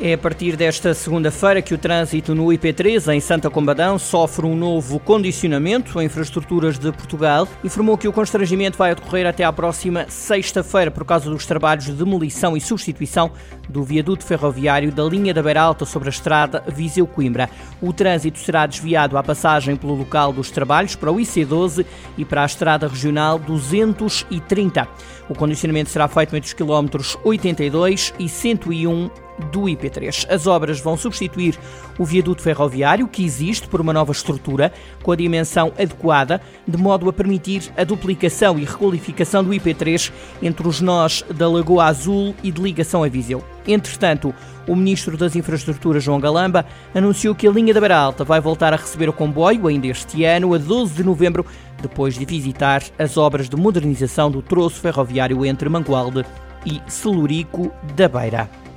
É a partir desta segunda-feira que o trânsito no IP3 em Santa Combadão sofre um novo condicionamento. A Infraestruturas de Portugal informou que o constrangimento vai ocorrer até à próxima sexta-feira por causa dos trabalhos de demolição e substituição do viaduto ferroviário da linha da Beira Alta sobre a estrada Viseu-Coimbra. O trânsito será desviado à passagem pelo local dos trabalhos para o IC12 e para a estrada regional 230. O condicionamento será feito entre os quilómetros 82 e 101 do IP3. As obras vão substituir o viaduto ferroviário, que existe por uma nova estrutura, com a dimensão adequada, de modo a permitir a duplicação e requalificação do IP3 entre os nós da Lagoa Azul e de ligação a Viseu. Entretanto, o Ministro das Infraestruturas, João Galamba, anunciou que a linha da Beira Alta vai voltar a receber o comboio ainda este ano, a 12 de novembro, depois de visitar as obras de modernização do troço ferroviário entre Mangualde e Celurico da Beira.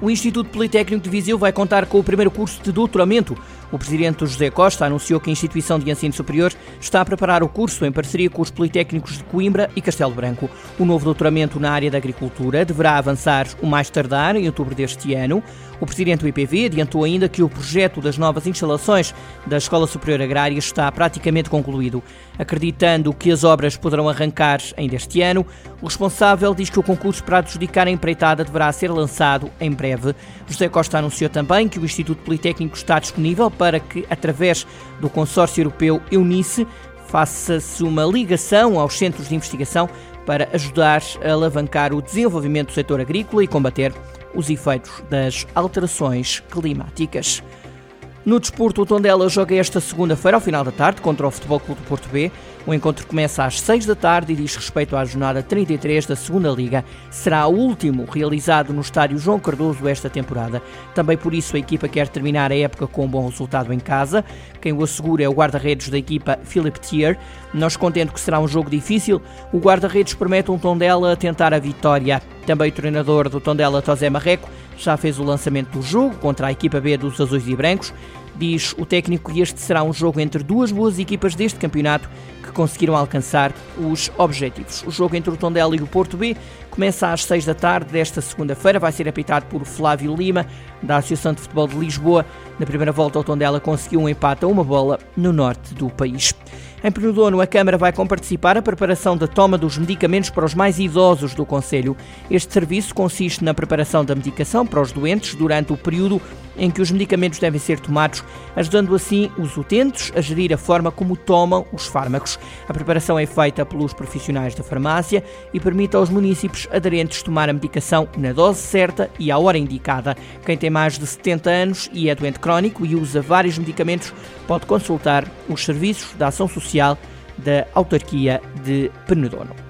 O Instituto Politécnico de Viseu vai contar com o primeiro curso de doutoramento. O presidente José Costa anunciou que a instituição de ensino superior está a preparar o curso em parceria com os Politécnicos de Coimbra e Castelo Branco. O novo doutoramento na área da agricultura deverá avançar o mais tardar em outubro deste ano. O presidente do IPV adiantou ainda que o projeto das novas instalações da Escola Superior Agrária está praticamente concluído. Acreditando que as obras poderão arrancar ainda este ano, o responsável diz que o concurso para adjudicar a empreitada deverá ser lançado em breve. José Costa anunciou também que o Instituto Politécnico está disponível para que, através do consórcio europeu Eunice, faça-se uma ligação aos centros de investigação para ajudar a alavancar o desenvolvimento do setor agrícola e combater os efeitos das alterações climáticas. No desporto, o Tondela joga esta segunda-feira, ao final da tarde, contra o Futebol Clube do Porto B. O encontro começa às 6 da tarde e diz respeito à jornada 33 da Segunda Liga. Será o último realizado no estádio João Cardoso esta temporada. Também por isso a equipa quer terminar a época com um bom resultado em casa. Quem o assegura é o guarda-redes da equipa Philip Thier. Nós contendo que será um jogo difícil, o guarda-redes promete um Tondela tentar a vitória. Também o treinador do Tondela, Tosé Marreco, já fez o lançamento do jogo contra a equipa B dos Azuis e Brancos. Diz o técnico que este será um jogo entre duas boas equipas deste campeonato que conseguiram alcançar os objetivos. O jogo entre o Tondela e o Porto B começa às 6 da tarde desta segunda-feira. Vai ser apitado por Flávio Lima, da Associação de Futebol de Lisboa. Na primeira volta, o Tondela conseguiu um empate a uma bola no norte do país. Em Penedono, a Câmara vai comparticipar a preparação da toma dos medicamentos para os mais idosos do Conselho. Este serviço consiste na preparação da medicação para os doentes durante o período em que os medicamentos devem ser tomados, ajudando assim os utentes a gerir a forma como tomam os fármacos. A preparação é feita pelos profissionais da farmácia e permite aos municípios aderentes tomar a medicação na dose certa e à hora indicada. Quem tem mais de 70 anos e é doente crónico e usa vários medicamentos pode consultar os serviços da ação social Social da autarquia de Penedono.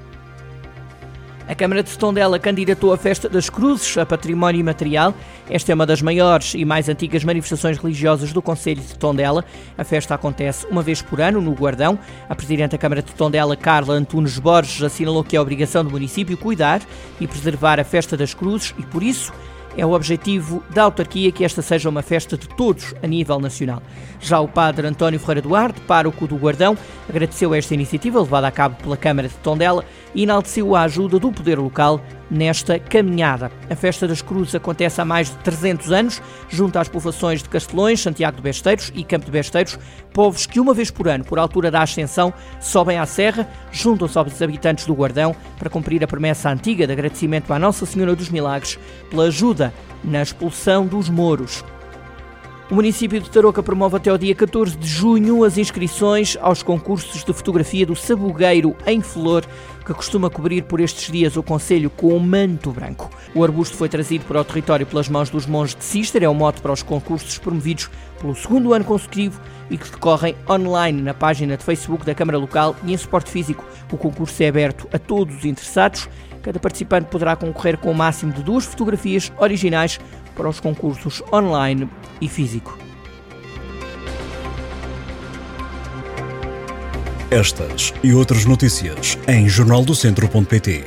A Câmara de Tondela candidatou a Festa das Cruzes a Património Imaterial. Esta é uma das maiores e mais antigas manifestações religiosas do Conselho de Tondela. A festa acontece uma vez por ano no Guardão. A Presidente da Câmara de Tondela, Carla Antunes Borges, assinalou que é obrigação do município cuidar e preservar a Festa das Cruzes e, por isso, é o objetivo da autarquia que esta seja uma festa de todos a nível nacional. Já o padre António Ferreira Duarte, pároco do Guardão, agradeceu esta iniciativa levada a cabo pela Câmara de Tondela e enalteceu a ajuda do poder local nesta caminhada. A Festa das Cruzes acontece há mais de 300 anos, junto às povoações de Castelões, Santiago de Besteiros e Campo de Besteiros, povos que uma vez por ano, por altura da Ascensão, sobem à serra, juntam-se aos habitantes do Guardão para cumprir a promessa antiga de agradecimento à Nossa Senhora dos Milagres pela ajuda na expulsão dos mouros. O município de Tarouca promove até o dia 14 de junho as inscrições aos concursos de fotografia do Sabugueiro em Flor, que costuma cobrir por estes dias o Conselho com o manto branco. O arbusto foi trazido para o território pelas mãos dos monges de Cister, é o mote para os concursos promovidos pelo segundo ano consecutivo e que decorrem online na página de Facebook da Câmara Local e em suporte físico. O concurso é aberto a todos os interessados. Cada participante poderá concorrer com o um máximo de duas fotografias originais para os concursos online e físico. Estas e outras notícias em jornaldocentro.pt.